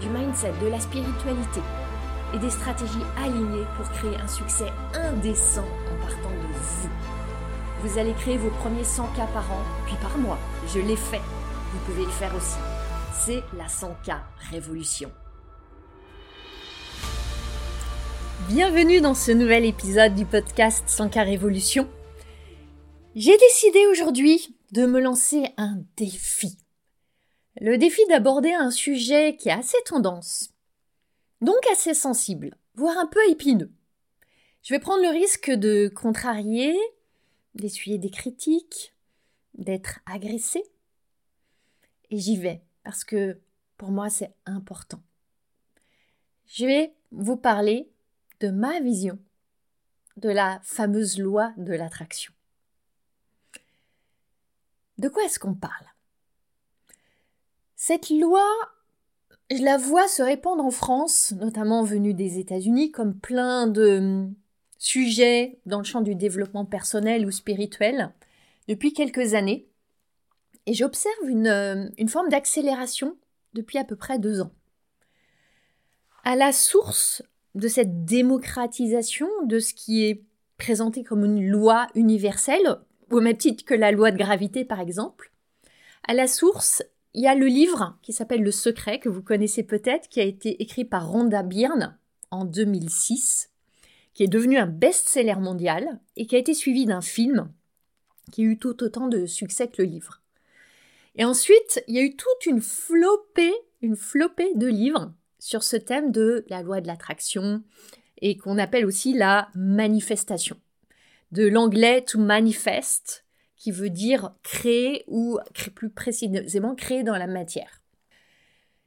du mindset, de la spiritualité et des stratégies alignées pour créer un succès indécent en partant de vous. Vous allez créer vos premiers 100 k par an, puis par mois. Je l'ai fait. Vous pouvez le faire aussi. C'est la 100K Révolution. Bienvenue dans ce nouvel épisode du podcast 100K Révolution. J'ai décidé aujourd'hui de me lancer un défi. Le défi d'aborder un sujet qui est assez tendance, donc assez sensible, voire un peu épineux. Je vais prendre le risque de contrarier, d'essuyer des critiques, d'être agressé. Et j'y vais, parce que pour moi c'est important. Je vais vous parler de ma vision de la fameuse loi de l'attraction. De quoi est-ce qu'on parle? Cette loi je la vois se répandre en France, notamment venue des États-Unis, comme plein de hum, sujets dans le champ du développement personnel ou spirituel depuis quelques années. Et j'observe une, hum, une forme d'accélération depuis à peu près deux ans. À la source de cette démocratisation de ce qui est présenté comme une loi universelle, au même titre que la loi de gravité par exemple, à la sourse, il y a le livre qui s'appelle Le Secret, que vous connaissez peut-être, qui a été écrit par Rhonda Byrne en 2006, qui est devenu un best-seller mondial et qui a été suivi d'un film qui a eu tout autant de succès que le livre. Et ensuite, il y a eu toute une flopée, une flopée de livres sur ce thème de la loi de l'attraction et qu'on appelle aussi la manifestation. De l'anglais to manifest, qui veut dire créer ou plus précisément créer dans la matière.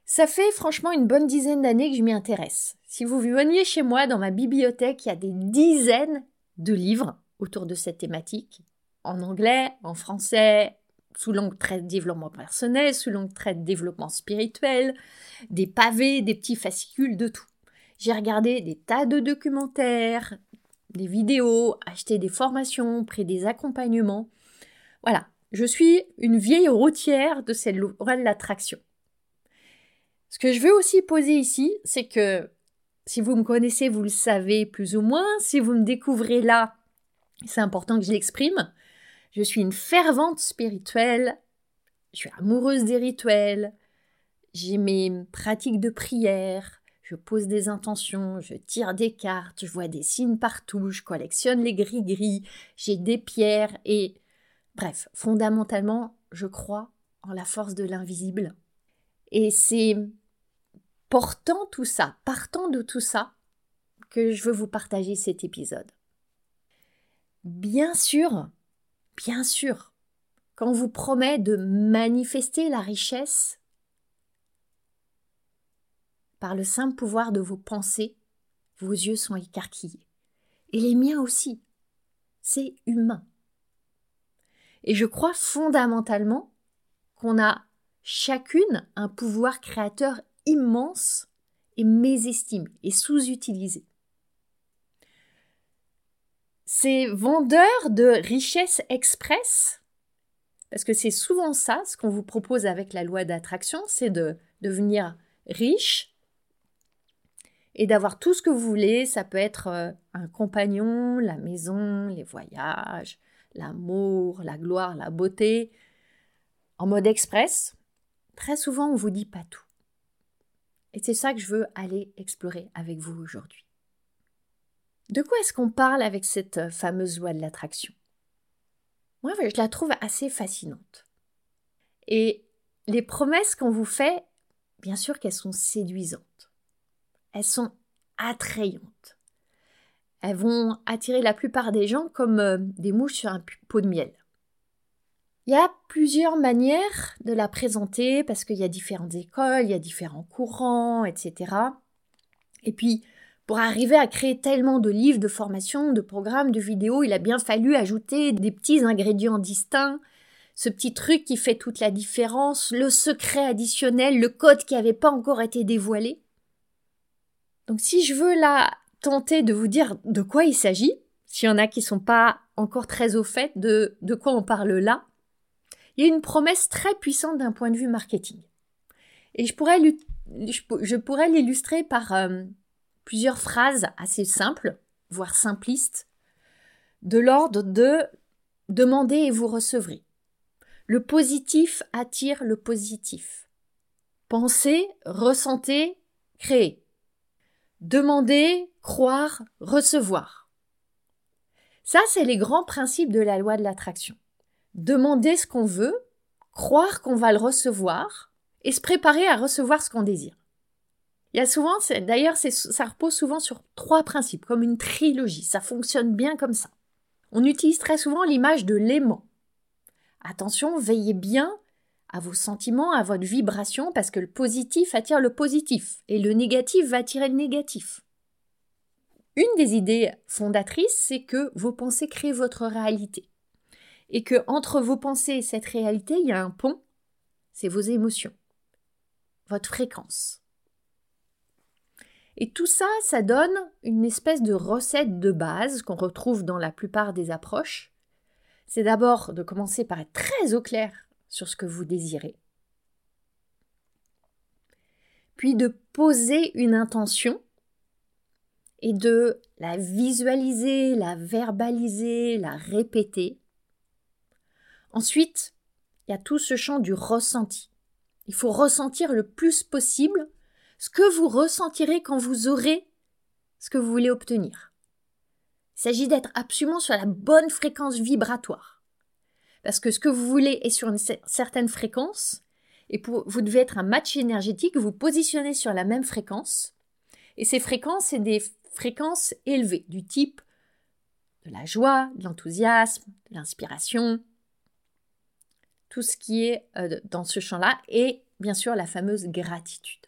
Ça fait franchement une bonne dizaine d'années que je m'y intéresse. Si vous veniez chez moi dans ma bibliothèque, il y a des dizaines de livres autour de cette thématique, en anglais, en français, sous l'angle trait de développement personnel, sous l'angle trait de développement spirituel, des pavés, des petits fascicules, de tout. J'ai regardé des tas de documentaires, des vidéos, acheté des formations, pris des accompagnements. Voilà, je suis une vieille routière de cette loi de l'attraction. Ce que je veux aussi poser ici, c'est que si vous me connaissez, vous le savez plus ou moins. Si vous me découvrez là, c'est important que je l'exprime. Je suis une fervente spirituelle. Je suis amoureuse des rituels. J'ai mes pratiques de prière. Je pose des intentions, je tire des cartes, je vois des signes partout, je collectionne les gris-gris, j'ai des pierres et Bref, fondamentalement, je crois en la force de l'invisible. Et c'est portant tout ça, partant de tout ça, que je veux vous partager cet épisode. Bien sûr, bien sûr, quand on vous promet de manifester la richesse par le simple pouvoir de vos pensées, vos yeux sont écarquillés. Et les miens aussi. C'est humain. Et je crois fondamentalement qu'on a chacune un pouvoir créateur immense et mésestimé et sous-utilisé. Ces vendeurs de richesse express, parce que c'est souvent ça ce qu'on vous propose avec la loi d'attraction, c'est de devenir riche et d'avoir tout ce que vous voulez. Ça peut être euh, un compagnon, la maison, les voyages, l'amour, la gloire, la beauté, en mode express, très souvent on vous dit pas tout. Et c'est ça que je veux aller explorer avec vous aujourd'hui. De quoi est-ce qu'on parle avec cette euh, fameuse loi de l'attraction? Moi, je la trouve assez fascinante. Et les promesses qu'on vous fait, bien sûr qu'elles sont séduisantes. Elles sont attrayantes. Elles vont attirer la plupart des gens comme euh, des mouches sur un pot de miel. Il y a plusieurs manières de la présenter parce qu'il y a différentes écoles, il y a différents courants, etc. Et puis, pour arriver à créer tellement de livres, de formations, de programmes, de vidéos, il a bien fallu ajouter des petits ingrédients distincts, ce petit truc qui fait toute la différence, le secret additionnel, le code qui n'avait pas encore été dévoilé. Donc si je veux là tenter de vous dire de quoi il s'agit, s'il y en a qui ne sont pas encore très au fait de, de quoi on parle là, il y a une promesse très puissante d'un point de vue marketing. Et je pourrais, je pourrais l'illustrer par euh, plusieurs phrases assez simples, voire simplistes, de l'ordre de demandez et vous recevrez. Le positif attire le positif. Pensez, ressentez, créez. Demandez, croire, recevoir. Ça, c'est les grands principes de la loi de l'attraction demander ce qu'on veut, croire qu'on va le recevoir et se préparer à recevoir ce qu'on désire. Il y a souvent, d'ailleurs, ça repose souvent sur trois principes, comme une trilogie. Ça fonctionne bien comme ça. On utilise très souvent l'image de l'aimant. Attention, veillez bien à vos sentiments, à votre vibration, parce que le positif attire le positif et le négatif va attirer le négatif. Une des idées fondatrices, c'est que vos pensées créent votre réalité et que entre vos pensées et cette réalité, il y a un pont, c'est vos émotions, votre fréquence. Et tout ça, ça donne une espèce de recette de base qu'on retrouve dans la plupart des approches. C'est d'abord de commencer par être très au clair sur ce que vous désirez, puis de poser une intention et de la visualiser, la verbaliser, la répéter Ensuite, il y a tout ce champ du ressenti. Il faut ressentir le plus possible ce que vous ressentirez quand vous aurez ce que vous voulez obtenir. Il s'agit d'être absolument sur la bonne fréquence vibratoire. Parce que ce que vous voulez est sur une certaine fréquence, et vous devez être un match énergétique, vous positionnez sur la même fréquence, et ces fréquences, c'est des fréquences élevées, du type de la joie, de l'enthousiasme, de l'inspiration, tout ce qui est euh, dans ce champ-là, et bien sûr la fameuse gratitude.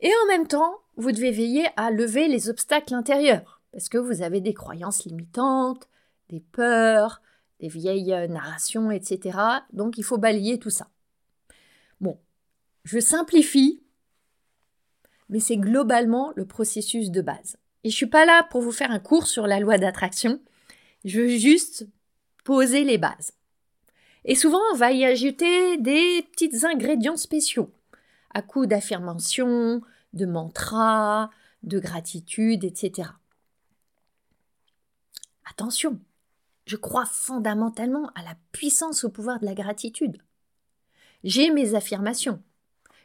Et en même temps, vous devez veiller à lever les obstacles intérieurs, parce que vous avez des croyances limitantes, des peurs, des vieilles euh, narrations, etc. Donc il faut balayer tout ça. Bon, je simplifie, mais c'est globalement le processus de base. Et je suis pas là pour vous faire un cours sur la loi d'attraction. Je veux juste poser les bases. Et souvent, on va y ajouter des petits ingrédients spéciaux, à coup d'affirmation, de mantra, de gratitude, etc. Attention, je crois fondamentalement à la puissance au pouvoir de la gratitude. J'ai mes affirmations.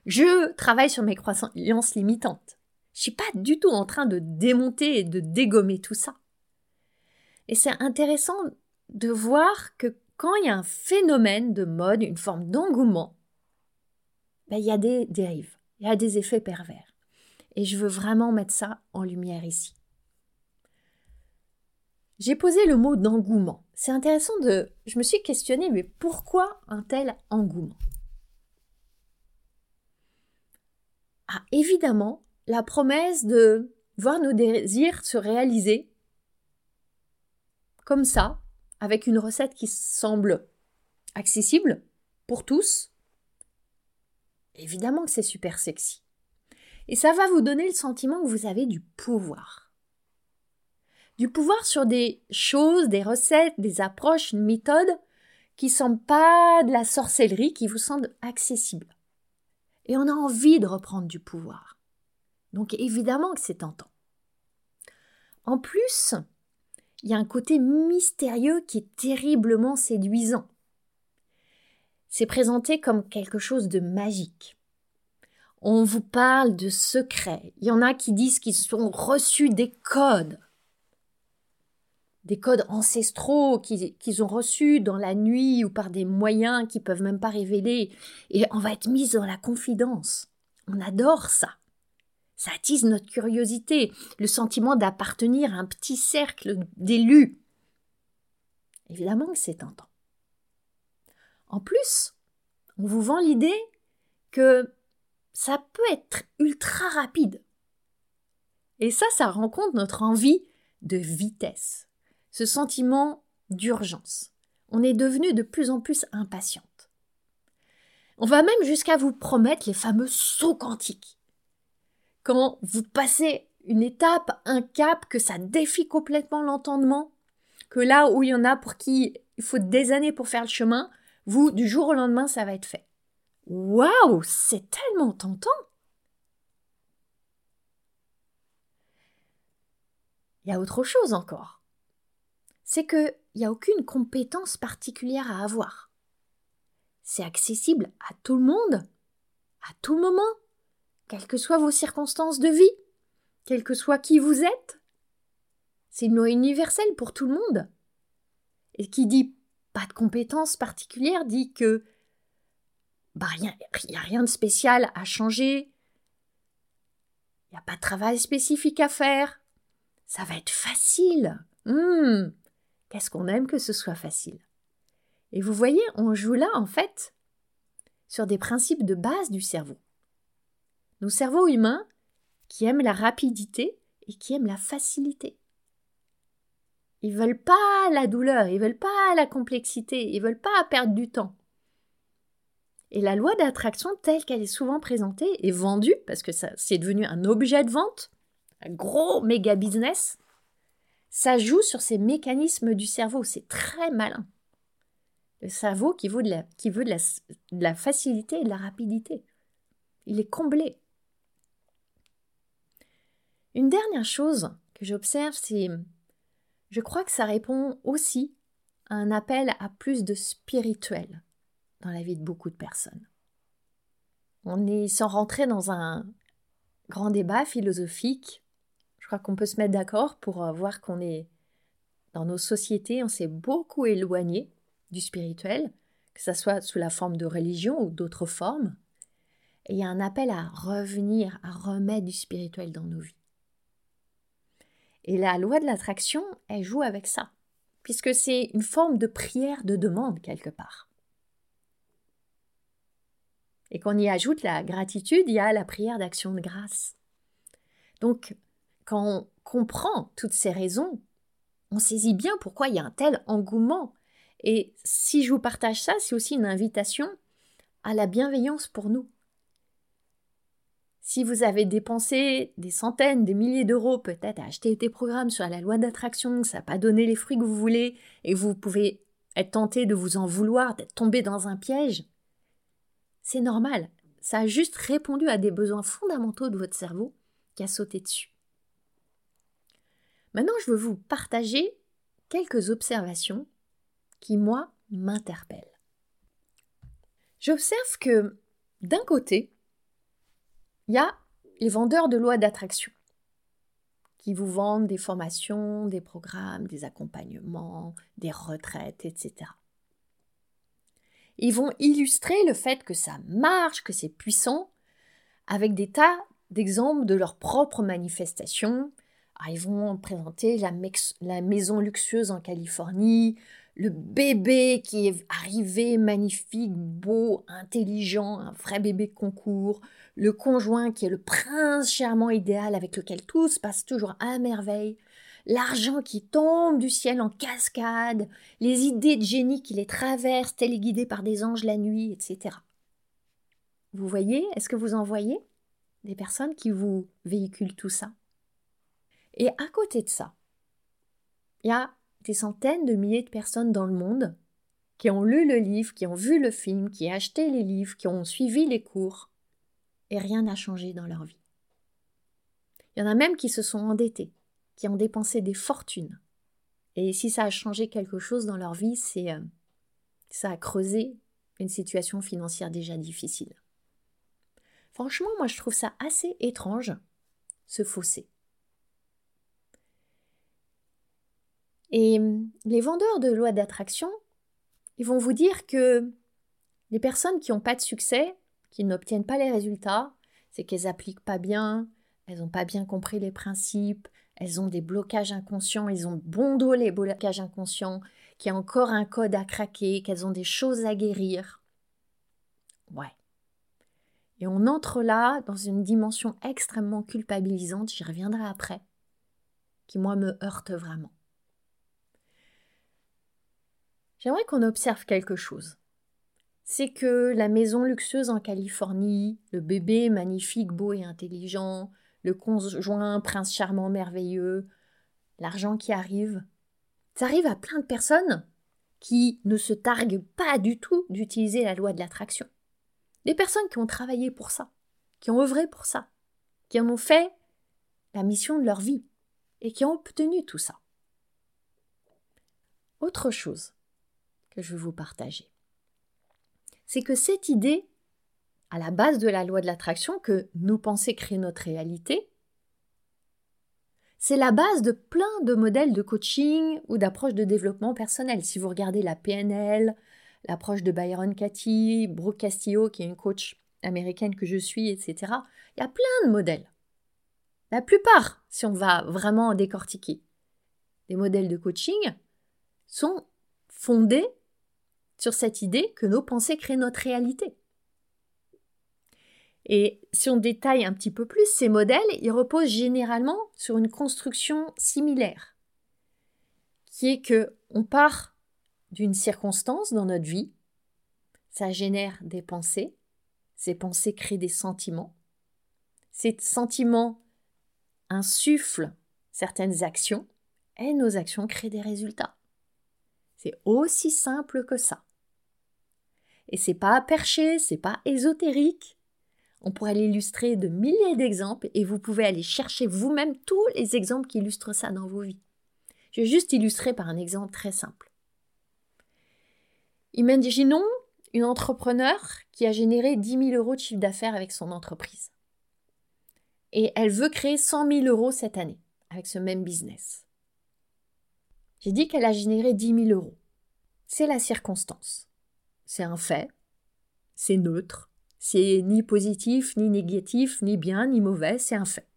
Je travaille sur mes croyances limitantes. Je suis pas du tout en train de démonter et de dégommer tout ça. Et c'est intéressant de voir que quand il y a un phénomène de mode, une forme d'engouement, ben, il y a des dérives, il y a des effets pervers. Et je veux vraiment mettre ça en lumière ici. J'ai posé le mot d'engouement. C'est intéressant de... Je me suis questionné, mais pourquoi un tel engouement? Ah, évidemment, la promesse de voir nos désirs se réaliser comme ça, avec une recette qui semble accessible pour tous, évidemment que c'est super sexy. Et ça va vous donner le sentiment que vous avez du pouvoir. Du pouvoir sur des choses, des recettes, des approches, une méthode qui ne semblent pas de la sorcellerie, qui vous semblent accessibles. Et on a envie de reprendre du pouvoir. Donc évidemment que c'est tentant. En plus, il y a un côté mystérieux qui est terriblement séduisant. C'est présenté comme quelque chose de magique. On vous parle de secrets. Il y en a qui disent qu'ils ont reçu des codes. Des codes ancestraux qu'ils ont reçus dans la nuit ou par des moyens qu'ils peuvent même pas révéler. Et on va être mis dans la confidence. On adore ça. Ça attise notre curiosité, le sentiment d'appartenir à un petit cercle d'élus. Évidemment que c'est tentant. En plus, on vous vend l'idée que ça peut être ultra rapide. Et ça, ça rencontre notre envie de vitesse, ce sentiment d'urgence. On est devenu de plus en plus impatiente. On va même jusqu'à vous promettre les fameux sauts quantiques. Quand vous passez une étape, un cap, que ça défie complètement l'entendement, que là où il y en a pour qui il faut des années pour faire le chemin, vous, du jour au lendemain, ça va être fait. Waouh, c'est tellement tentant. Il y a autre chose encore. C'est qu'il n'y a aucune compétence particulière à avoir. C'est accessible à tout le monde, à tout moment, quelles que soient vos circonstances de vie, quel que soit qui vous êtes. C'est une loi universelle pour tout le monde. Et qui dit pas de compétence particulière dit que bah il n'y a rien de spécial à changer. Il n'y a pas de travail spécifique à faire. Ça va être facile. Hum, Qu'est-ce qu'on aime que ce soit facile? Et vous voyez, on joue là, en fait, sur des principes de base du cerveau. Nos cerveaux humains, qui aiment la rapidité et qui aiment la facilité. Ils veulent pas la douleur, ils veulent pas la complexité, ils veulent pas perdre du temps. Et la loi d'attraction telle qu'elle est souvent présentée et vendue, parce que ça c'est devenu un objet de vente, un gros méga business, ça joue sur ces mécanismes du cerveau, c'est très malin. Le cerveau qui veut, de la, facilité et de la rapidité. Il est comblé. Une dernière chose que j'observe, c'est je crois que ça répond aussi à un appel à plus de spirituel dans la vie de beaucoup de personnes. On est sans rentrer dans un grand débat philosophique. Qu'on peut se mettre d'accord pour euh, voir qu'on est dans nos sociétés, on s'est beaucoup éloigné du spirituel, que ce soit sous la forme de religion ou d'autres formes. Et il y a un appel à revenir, à remettre du spirituel dans nos vies. Et la loi de l'attraction, elle joue avec ça, puisque c'est une forme de prière de demande quelque part. Et qu'on y ajoute la gratitude, il y a la prière d'action de grâce. Donc, quand on comprend toutes ces raisons, on saisit bien pourquoi il y a un tel engouement. Et si je vous partage ça, c'est aussi une invitation à la bienveillance pour nous. Si vous avez dépensé des centaines, des milliers d'euros peut-être à acheter des programmes sur la loi d'attraction, ça n'a pas donné les fruits que vous voulez, et vous pouvez être tenté de vous en vouloir, d'être tombé dans un piège, c'est normal. Ça a juste répondu à des besoins fondamentaux de votre cerveau qui a sauté dessus. Maintenant, je veux vous partager quelques observations qui, moi, m'interpellent. J'observe que, d'un côté, il y a les vendeurs de lois d'attraction qui vous vendent des formations, des programmes, des accompagnements, des retraites, etc. Ils vont illustrer le fait que ça marche, que c'est puissant, avec des tas d'exemples de leurs propres manifestations. Ah, ils vont présenter la, la maison luxueuse en Californie, le bébé qui est arrivé magnifique, beau, intelligent, un vrai bébé concours, le conjoint qui est le prince charmant idéal avec lequel tout se passe toujours à merveille, l'argent qui tombe du ciel en cascade, les idées de génie qui les traversent, téléguidées par des anges la nuit, etc. Vous voyez, est-ce que vous en voyez des personnes qui vous véhiculent tout ça? Et à côté de ça, il y a des centaines de milliers de personnes dans le monde qui ont lu le livre, qui ont vu le film, qui ont acheté les livres, qui ont suivi les cours, et rien n'a changé dans leur vie. Il y en a même qui se sont endettés, qui ont dépensé des fortunes. Et si ça a changé quelque chose dans leur vie, c'est euh, ça a creusé une situation financière déjà difficile. Franchement, moi je trouve ça assez étrange, ce fossé. Et hum, les vendeurs de lois d'attraction, ils vont vous dire que les personnes qui n'ont pas de succès, qui n'obtiennent pas les résultats, c'est qu'elles appliquent pas bien, elles n'ont pas bien compris les principes, elles ont des blocages inconscients, ils ont bon dos les blocages inconscients, qu'il y a encore un code à craquer, qu'elles ont des choses à guérir. Ouais. Et on entre là dans une dimension extrêmement culpabilisante, j'y reviendrai après, qui moi me heurte vraiment. J'aimerais qu'on observe quelque chose. C'est que la maison luxueuse en Californie, le bébé magnifique, beau et intelligent, le conjoint prince charmant merveilleux, l'argent qui arrive, ça arrive à plein de personnes qui ne se targuent pas du tout d'utiliser la loi de l'attraction. Des personnes qui ont travaillé pour ça, qui ont œuvré pour ça, qui en ont fait la mission de leur vie et qui ont obtenu tout ça. Autre chose que je veux vous partager, c'est que cette idée, à la base de la loi de l'attraction, que nous penser créer notre réalité, c'est la base de plein de modèles de coaching ou d'approches de développement personnel. Si vous regardez la PNL, l'approche de Byron Katie, Brooke Castillo, qui est une coach américaine que je suis, etc., il y a plein de modèles. La plupart, si on va vraiment décortiquer, des modèles de coaching sont fondés sur cette idée que nos pensées créent notre réalité. Et si on détaille un petit peu plus, ces modèles, ils reposent généralement sur une construction similaire, qui est que on part d'une circonstance dans notre vie, ça génère des pensées, ces pensées créent des sentiments, ces sentiments insufflent certaines actions, et nos actions créent des résultats. C'est aussi simple que ça. Et c'est pas perché, c'est pas ésotérique, on pourrait l'illustrer de milliers d'exemples et vous pouvez aller chercher vous-même tous les exemples qui illustrent ça dans vos vies. Je vais juste illustrer par un exemple très simple. Imaginons une entrepreneur qui a généré 10 000 euros de chiffre d'affaires avec son entreprise. Et elle veut créer 100 000 euros cette année avec ce même business. J'ai dit qu'elle a généré 10 000 euros. C'est la circonstance. C'est un fait. C'est neutre. C'est ni positif, ni négatif, ni bien, ni mauvais, c'est un fait.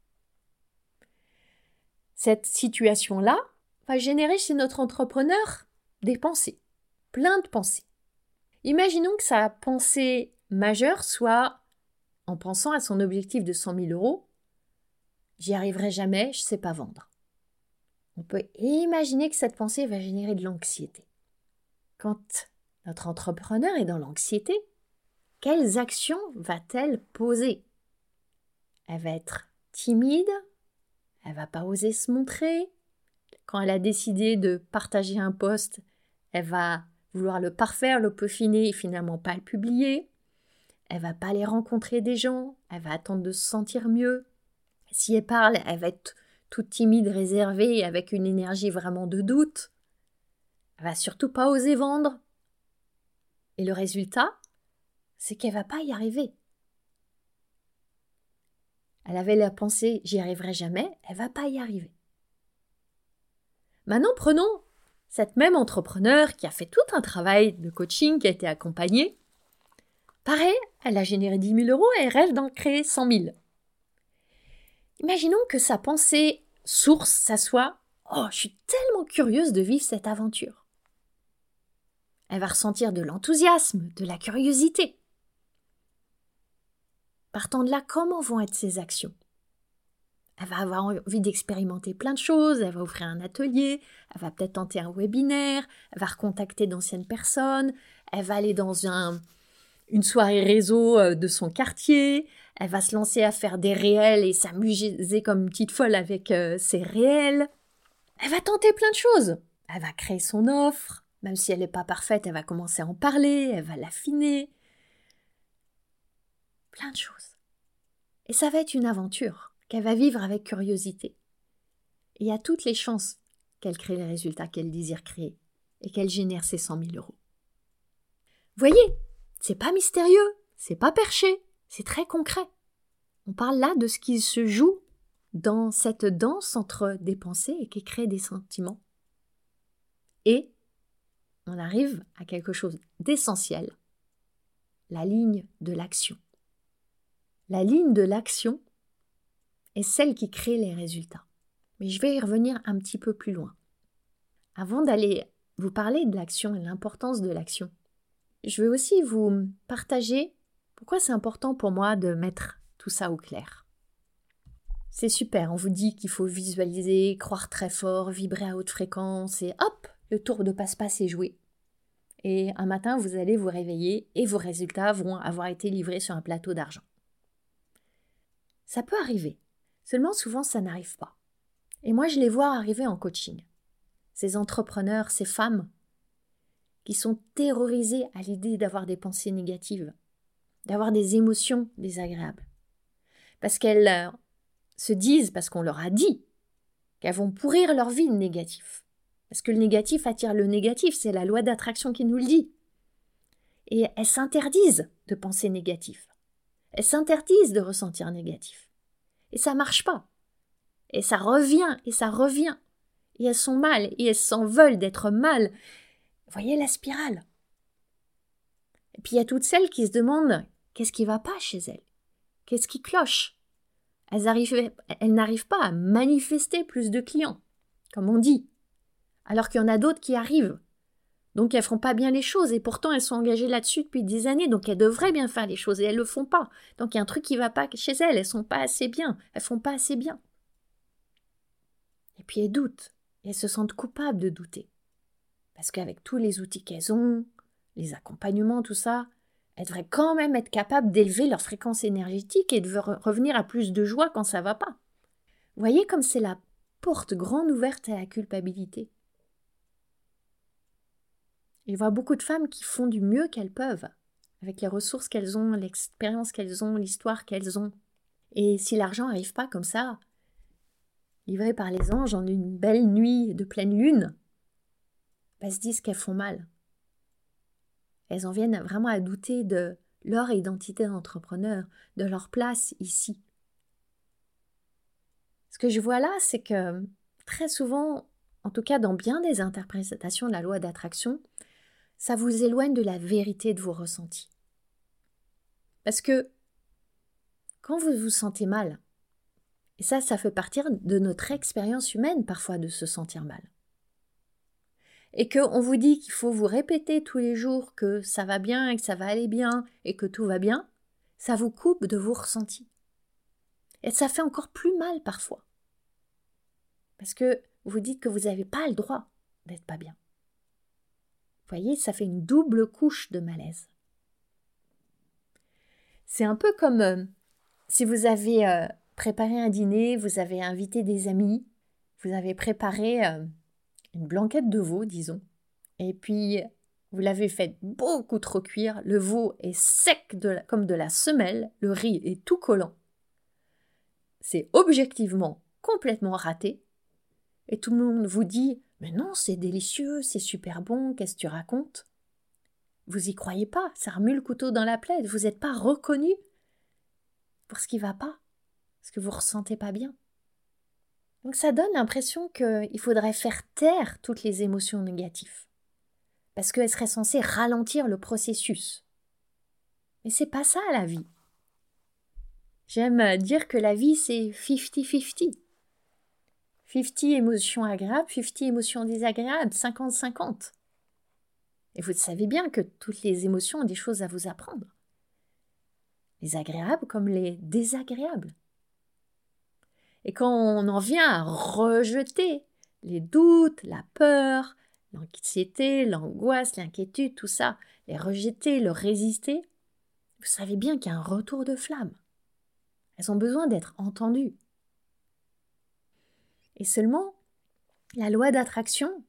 Cette situation-là va générer chez notre entrepreneur des pensées, plein de pensées. Imaginons que sa pensée majeure soit, en pensant à son objectif de 100 000 euros, j'y arriverai jamais, je ne sais pas vendre. On peut imaginer que cette pensée va générer de l'anxiété. Quand notre entrepreneur est dans l'anxiété, quelles actions va-t-elle poser? Elle va être timide, elle va pas oser se montrer. Quand elle a décidé de partager un poste, elle va vouloir le parfaire, le peaufiner et finalement pas le publier. Elle va pas aller rencontrer des gens, elle va attendre de se sentir mieux. Si elle parle, elle va être toute timide, réservée, avec une énergie vraiment de doute. Elle va surtout pas oser vendre. Et le résultat, c'est qu'elle va pas y arriver. Elle avait la pensée j'y arriverai jamais, elle va pas y arriver. Maintenant, prenons cette même entrepreneur qui a fait tout un travail de coaching, qui a été accompagnée. Pareil, elle a généré 10 000 euros et elle rêve d'en créer 100 000. Imaginons que sa pensée source, ça soit Oh, je suis tellement curieuse de vivre cette aventure. Elle va ressentir de l'enthousiasme, de la curiosité. Partant de là, comment vont être ses actions? Elle va avoir envie d'expérimenter plein de choses, elle va ouvrir un atelier, elle va peut-être tenter un webinaire, elle va recontacter d'anciennes personnes, elle va aller dans une soirée réseau euh, de son quartier, elle va se lancer à faire des réels et s'amuser comme une petite folle avec euh, ses réels. Elle va tenter plein de choses. Elle va créer son offre, même si elle n'est pas parfaite, elle va commencer à en parler, elle va l'affiner, plein de choses. Et ça va être une aventure qu'elle va vivre avec curiosité. Et a toutes les chances qu'elle crée les résultats qu'elle désire créer et qu'elle génère ses 100 000 euros. Voyez, c'est pas mystérieux, c'est pas perché, c'est très concret. On parle là de ce qui se joue dans cette danse entre des pensées et qui crée des sentiments. Et on arrive à quelque chose d'essentiel, la ligne de l'action. La ligne de l'action est celle qui crée les résultats. Mais je vais y revenir un petit peu plus loin. Avant d'aller vous parler de l'action et l'importance de l'action, je vais aussi vous partager pourquoi c'est important pour moi de mettre tout ça au clair. C'est super, on vous dit qu'il faut visualiser, croire très fort, vibrer à haute fréquence et hop, le tour de passe-passe est joué. Et un matin, vous allez vous réveiller et vos résultats vont avoir été livrés sur un plateau d'argent. Ça peut arriver. Seulement, souvent, ça n'arrive pas. Et moi, je les vois arriver en coaching. Ces entrepreneurs, ces femmes, qui sont terrorisées à l'idée d'avoir des pensées négatives, d'avoir des émotions désagréables. Parce qu'elles euh, se disent, parce qu'on leur a dit, qu'elles vont pourrir leur vie négative. Parce que le négatif attire le négatif, c'est la loi d'attraction qui nous le dit. Et elles s'interdisent de penser négatif. Elles s'interdisent de ressentir négatif. Et ça marche pas. Et ça revient, et ça revient. Et elles sont mal, et elles s'en veulent d'être mal. Voyez la spirale? Et puis il y a toutes celles qui se demandent qu'est-ce qui va pas chez elles? Qu'est-ce qui cloche? Elles n'arrivent pas à manifester plus de clients, comme on dit alors qu'il y en a d'autres qui arrivent. Donc elles font pas bien les choses et pourtant elles sont engagées là-dessus depuis des années, donc elles devraient bien faire les choses et elles le font pas. Donc il y a un truc qui va pas chez elles, elles sont pas assez bien, elles font pas assez bien. Et puis elles doutent, et elles se sentent coupables de douter. Parce qu'avec tous les outils qu'elles ont, les accompagnements, tout ça, elles devraient quand même être capables d'élever leur fréquence énergétique et de revenir à plus de joie quand ça va pas. Voyez comme c'est la porte grande ouverte à la culpabilité? Il voit beaucoup de femmes qui font du mieux qu'elles peuvent, avec les ressources qu'elles ont, l'expérience qu'elles ont, l'histoire qu'elles ont. Et si l'argent n'arrive pas comme ça, livré par les anges en une belle nuit de pleine lune, elles se disent qu'elles font mal. Elles en viennent vraiment à douter de leur identité d'entrepreneur, de leur place ici. Ce que je vois là, c'est que très souvent, en tout cas dans bien des interprétations de la loi d'attraction, ça vous éloigne de la vérité de vos ressentis. Parce que quand vous vous sentez mal, et ça, ça fait partir de notre expérience humaine parfois de se sentir mal. Et qu'on vous dit qu'il faut vous répéter tous les jours que ça va bien et que ça va aller bien et que tout va bien, ça vous coupe de vos ressentis. Et ça fait encore plus mal parfois. Parce que vous dites que vous n'avez pas le droit d'être pas bien voyez, ça fait une double couche de malaise. C'est un peu comme euh, si vous avez euh, préparé un dîner, vous avez invité des amis, vous avez préparé euh, une blanquette de veau, disons, et puis vous l'avez fait beaucoup trop cuire, le veau est sec comme de la semelle, le riz est tout collant. C'est objectivement complètement raté, et tout le monde vous dit mais non, c'est délicieux, c'est super bon, qu'est-ce que tu racontes? Vous y croyez pas, ça remue le couteau dans la plaie, vous n'êtes pas reconnu pour ce qui va pas, ce que vous ressentez pas bien. Donc ça donne l'impression qu'il faudrait faire taire toutes les émotions négatives, parce qu'elles seraient censées ralentir le processus. Mais c'est pas ça la vie. J'aime dire que la vie c'est 50-50. 50 émotions agréables, 50 émotions désagréables, 50-50. Et vous savez bien que toutes les émotions ont des choses à vous apprendre. Les agréables comme les désagréables. Et quand on en vient à rejeter les doutes, la peur, l'anxiété, l'angoisse, l'inquiétude, tout ça, les rejeter, le résister, vous savez bien qu'il y a un retour de flamme. Elles ont besoin d'être entendues. Et seulement, la loi d'attraction,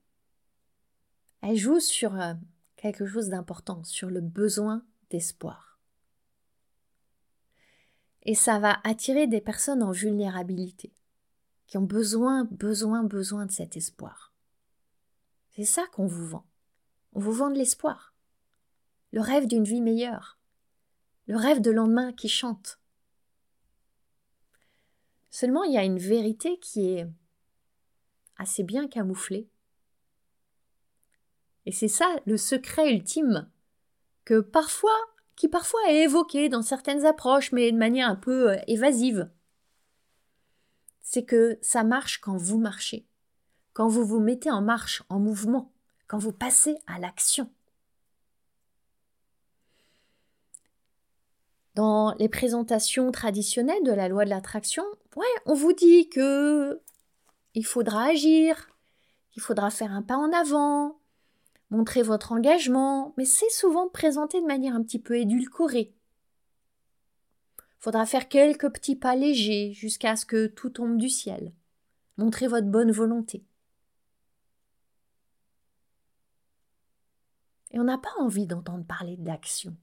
elle joue sur euh, quelque chose d'important, sur le besoin d'espoir. Et ça va attirer des personnes en vulnérabilité, qui ont besoin, besoin, besoin de cet espoir. C'est ça qu'on vous vend. On vous vend de l'espoir. Le rêve d'une vie meilleure. Le rêve de lendemain qui chante. Seulement, il y a une vérité qui est assez bien camouflé. Et c'est ça le secret ultime qui parfois est évoqué dans certaines approches, mais de manière un peu euh, évasive. C'est que ça marche quand vous marchez, quand vous vous mettez en marche, en mouvement, quand vous passez à l'action. Dans les présentations traditionnelles de la loi de l'attraction, ouais, on vous dit que il faudra agir, il faudra faire un pas en avant, montrer votre engagement, mais c'est souvent présenté de manière un petit peu édulcorée. Faudra faire quelques petits pas légers jusqu'à ce que tout tombe du ciel. Montrez votre bonne volonté. Et on n'a pas envie d'entendre parler d'action.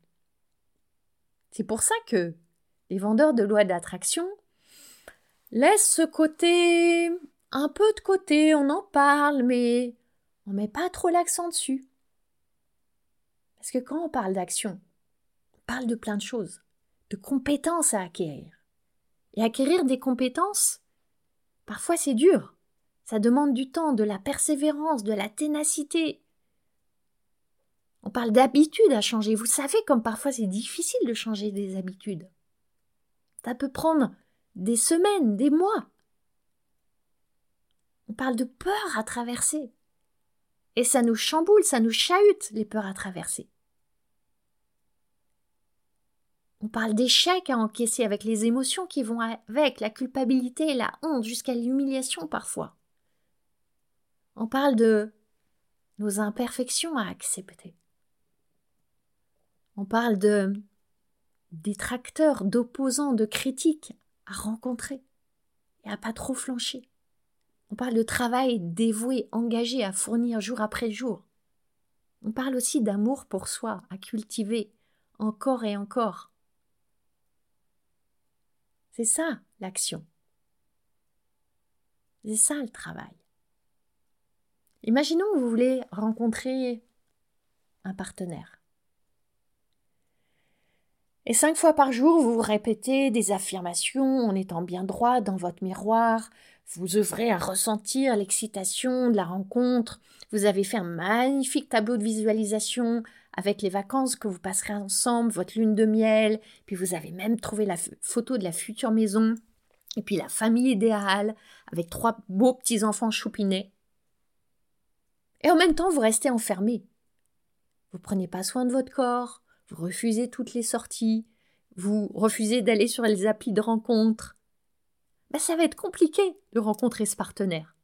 C'est pour ça que les vendeurs de lois d'attraction laissent ce côté un peu de côté, on en parle, mais on met pas trop l'accent dessus. Parce que quand on parle d'action, on parle de plein de choses, de compétences à acquérir. Et acquérir des compétences, parfois c'est dur. Ça demande du temps, de la persévérance, de la ténacité. On parle d'habitudes à changer. Vous savez comme parfois c'est difficile de changer des habitudes. Ça peut prendre des semaines, des mois. On parle de peur à traverser. Et ça nous chamboule, ça nous chahute les peurs à traverser. On parle d'échecs à encaisser avec les émotions qui vont avec, la culpabilité, la honte, jusqu'à l'humiliation parfois. On parle de nos imperfections à accepter. On parle de détracteurs, d'opposants, de critiques à rencontrer et à pas trop flancher. On parle de travail dévoué, engagé à fournir jour après jour. On parle aussi d'amour pour soi, à cultiver encore et encore. C'est ça l'action. C'est ça le travail. Imaginons que vous voulez rencontrer un partenaire. Et cinq fois par jour, vous répétez des affirmations en étant bien droit dans votre miroir, vous œuvrez à ressentir l'excitation de la rencontre. Vous avez fait un magnifique tableau de visualisation avec les vacances que vous passerez ensemble, votre lune de miel. Puis vous avez même trouvé la photo de la future maison. Et puis la famille idéale avec trois beaux petits-enfants choupinés. Et en même temps, vous restez enfermé. Vous prenez pas soin de votre corps, vous refusez toutes les sorties, vous refusez d'aller sur les applis de rencontres, ben, ça va être compliqué de rencontrer ce partenaire.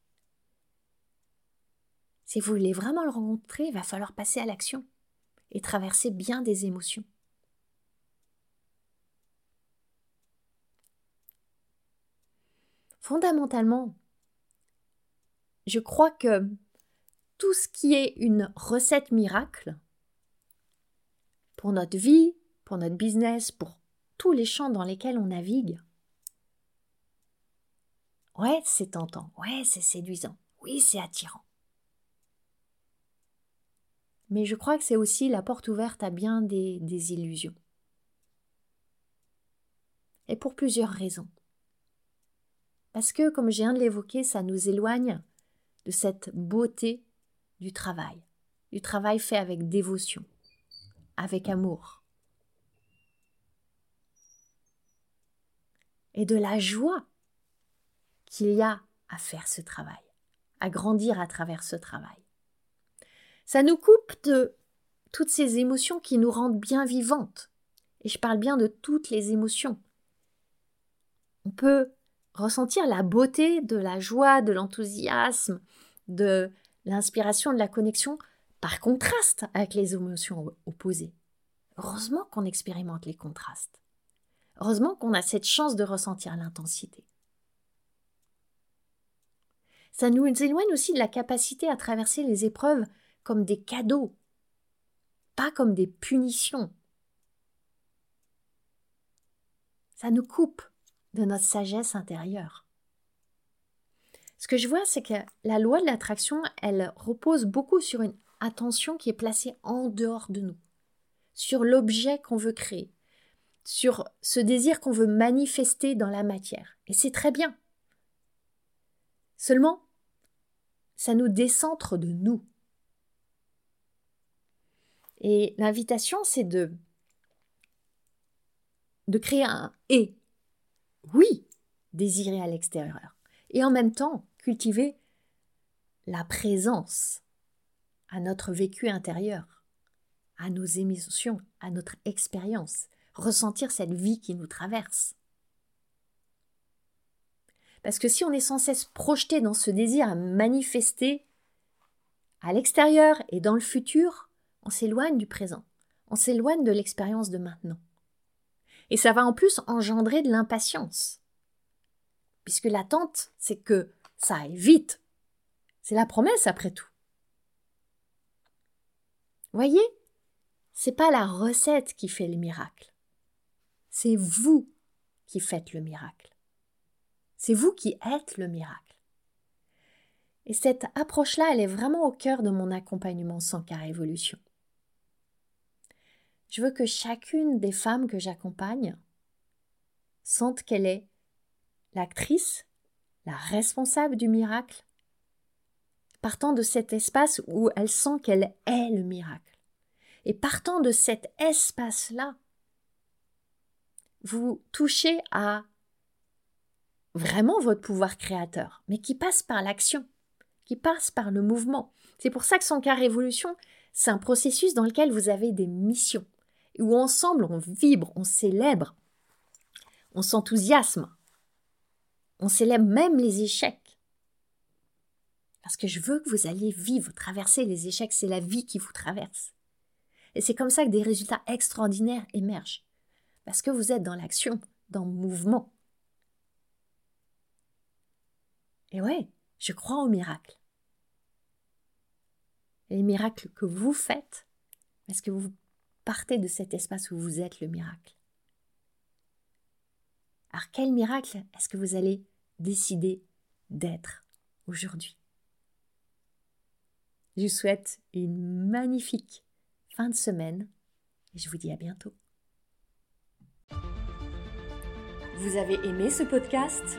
Si vous voulez vraiment le rencontrer, il va falloir passer à l'action et traverser bien des émotions. Fondamentalement, je crois que tout ce qui est une recette miracle pour notre vie, pour notre business, pour tous les champs dans lesquels on navigue, Ouais, c'est tentant. Ouais, c'est séduisant. Oui, c'est attirant. Mais je crois que c'est aussi la porte ouverte à bien des, des illusions. Et pour plusieurs raisons. Parce que, comme je viens de l'évoquer, ça nous éloigne de cette beauté du travail, du travail fait avec dévotion, avec amour. Et de la joie qu'il y a à faire ce travail, à grandir à travers ce travail. Ça nous coupe de toutes ces émotions qui nous rendent bien vivantes. Et je parle bien de toutes les émotions. On peut ressentir la beauté de la joie, de l'enthousiasme, de l'inspiration, de la connexion, par contraste avec les émotions opposées. Heureusement qu'on expérimente les contrastes. Heureusement qu'on a cette chance de ressentir l'intensité. Ça nous éloigne aussi de la capacité à traverser les épreuves comme des cadeaux, pas comme des punitions. Ça nous coupe de notre sagesse intérieure. Ce que je vois, c'est que la loi de l'attraction, elle repose beaucoup sur une attention qui est placée en dehors de nous, sur l'objet qu'on veut créer, sur ce désir qu'on veut manifester dans la matière. Et c'est très bien. Seulement, ça nous décentre de nous. Et l'invitation, c'est de, de créer un et. Oui, désirer à l'extérieur. Et en même temps, cultiver la présence à notre vécu intérieur, à nos émotions, à notre expérience, ressentir cette vie qui nous traverse. Parce que si on est sans cesse projeté dans ce désir à manifester à l'extérieur et dans le futur, on s'éloigne du présent, on s'éloigne de l'expérience de maintenant. Et ça va en plus engendrer de l'impatience. Puisque l'attente, c'est que ça aille vite. C'est la promesse après tout. Voyez, c'est pas la recette qui fait le miracle. C'est vous qui faites le miracle. C'est vous qui êtes le miracle. Et cette approche-là, elle est vraiment au cœur de mon accompagnement sans car évolution. Je veux que chacune des femmes que j'accompagne sente qu'elle est l'actrice, la responsable du miracle, partant de cet espace où elle sent qu'elle est le miracle. Et partant de cet espace-là, vous touchez à vraiment votre pouvoir créateur, mais qui passe par l'action, qui passe par le mouvement. C'est pour ça que son cas révolution, c'est un processus dans lequel vous avez des missions, où ensemble on vibre, on célèbre, on s'enthousiasme, on célèbre même les échecs. Parce que je veux que vous alliez vivre, traverser les échecs, c'est la vie qui vous traverse. Et c'est comme ça que des résultats extraordinaires émergent. Parce que vous êtes dans l'action, dans le mouvement. Et ouais, je crois aux miracles. les miracles que vous faites, parce que vous partez de cet espace où vous êtes le miracle? Alors quel miracle est-ce que vous allez décider d'être aujourd'hui? Je vous souhaite une magnifique fin de semaine et je vous dis à bientôt. Vous avez aimé ce podcast?